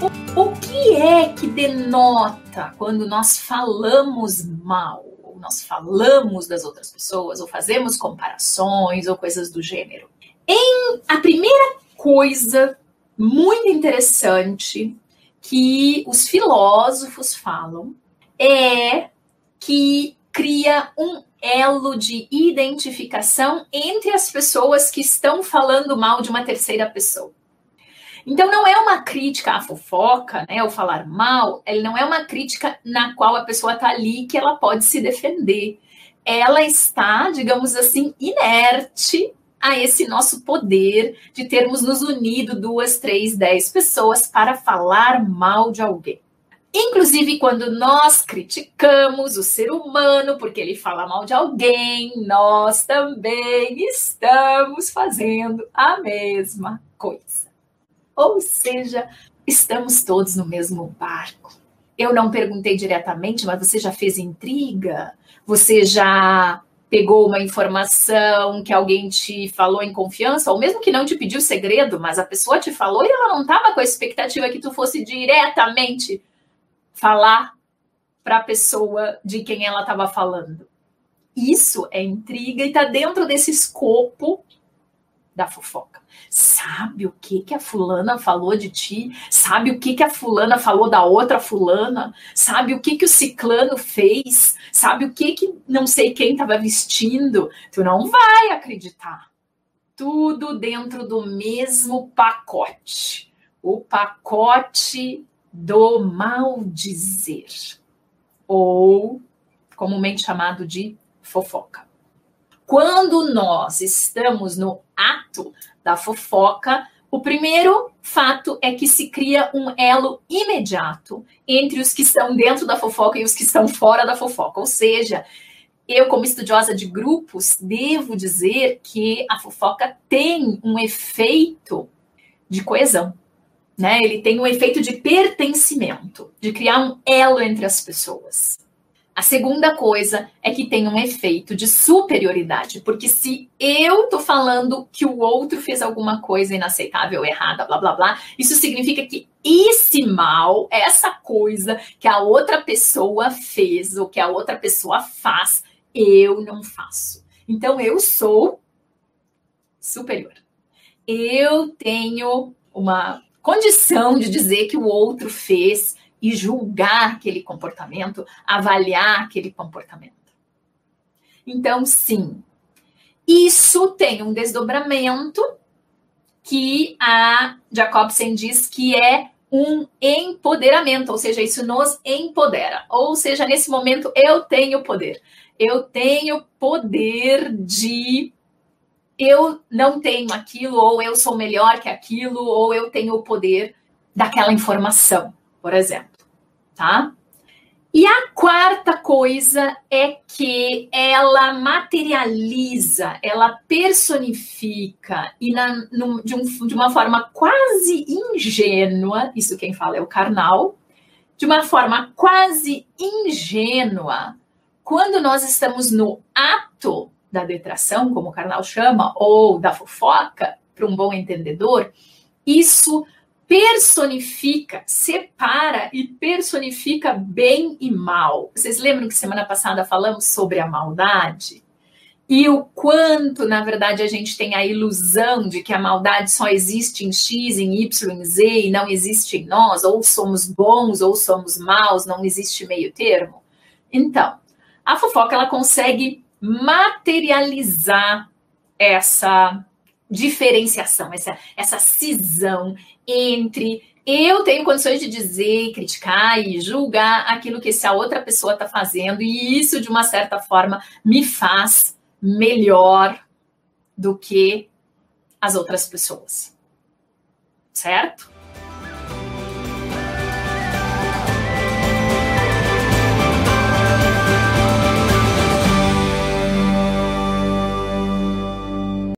O, o que é que denota quando nós falamos mal? Ou nós falamos das outras pessoas, ou fazemos comparações, ou coisas do gênero? Em a primeira coisa muito interessante que os filósofos falam é que cria um elo de identificação entre as pessoas que estão falando mal de uma terceira pessoa. Então não é uma crítica à fofoca, né, ou falar mal, ele não é uma crítica na qual a pessoa está ali que ela pode se defender. Ela está, digamos assim, inerte a esse nosso poder de termos nos unido duas, três, dez pessoas para falar mal de alguém. Inclusive, quando nós criticamos o ser humano porque ele fala mal de alguém, nós também estamos fazendo a mesma coisa. Ou seja, estamos todos no mesmo barco. Eu não perguntei diretamente, mas você já fez intriga? Você já pegou uma informação que alguém te falou em confiança, ou mesmo que não te pediu segredo, mas a pessoa te falou e ela não estava com a expectativa que tu fosse diretamente falar para a pessoa de quem ela estava falando. Isso é intriga e está dentro desse escopo da fofoca. Sabe o que que a fulana falou de ti? Sabe o que que a fulana falou da outra fulana? Sabe o que que o ciclano fez? Sabe o que que não sei quem estava vestindo? Tu não vai acreditar. Tudo dentro do mesmo pacote. O pacote do maldizer, ou comumente chamado de fofoca. Quando nós estamos no ato da fofoca, o primeiro fato é que se cria um elo imediato entre os que estão dentro da fofoca e os que estão fora da fofoca. Ou seja, eu, como estudiosa de grupos, devo dizer que a fofoca tem um efeito de coesão. Né? Ele tem um efeito de pertencimento, de criar um elo entre as pessoas. A segunda coisa é que tem um efeito de superioridade, porque se eu tô falando que o outro fez alguma coisa inaceitável, errada, blá blá blá, isso significa que esse mal, essa coisa que a outra pessoa fez ou que a outra pessoa faz, eu não faço. Então eu sou superior. Eu tenho uma condição de dizer que o outro fez e julgar aquele comportamento, avaliar aquele comportamento. Então, sim, isso tem um desdobramento que a Jacobsen diz que é um empoderamento, ou seja, isso nos empodera. Ou seja, nesse momento eu tenho poder. Eu tenho poder de eu não tenho aquilo, ou eu sou melhor que aquilo, ou eu tenho o poder daquela informação por exemplo, tá? E a quarta coisa é que ela materializa, ela personifica e na, de, um, de, uma forma quase ingênua, isso quem fala é o carnal, de uma forma quase ingênua, quando nós estamos no ato da detração, como o carnal chama, ou da fofoca, para um bom entendedor, isso personifica, separa e personifica bem e mal. Vocês lembram que semana passada falamos sobre a maldade? E o quanto, na verdade, a gente tem a ilusão de que a maldade só existe em X, em Y, em Z e não existe em nós, ou somos bons ou somos maus, não existe meio termo. Então, a fofoca ela consegue materializar essa diferenciação, essa, essa cisão entre eu tenho condições de dizer, criticar e julgar aquilo que essa outra pessoa está fazendo, e isso, de uma certa forma, me faz melhor do que as outras pessoas. Certo?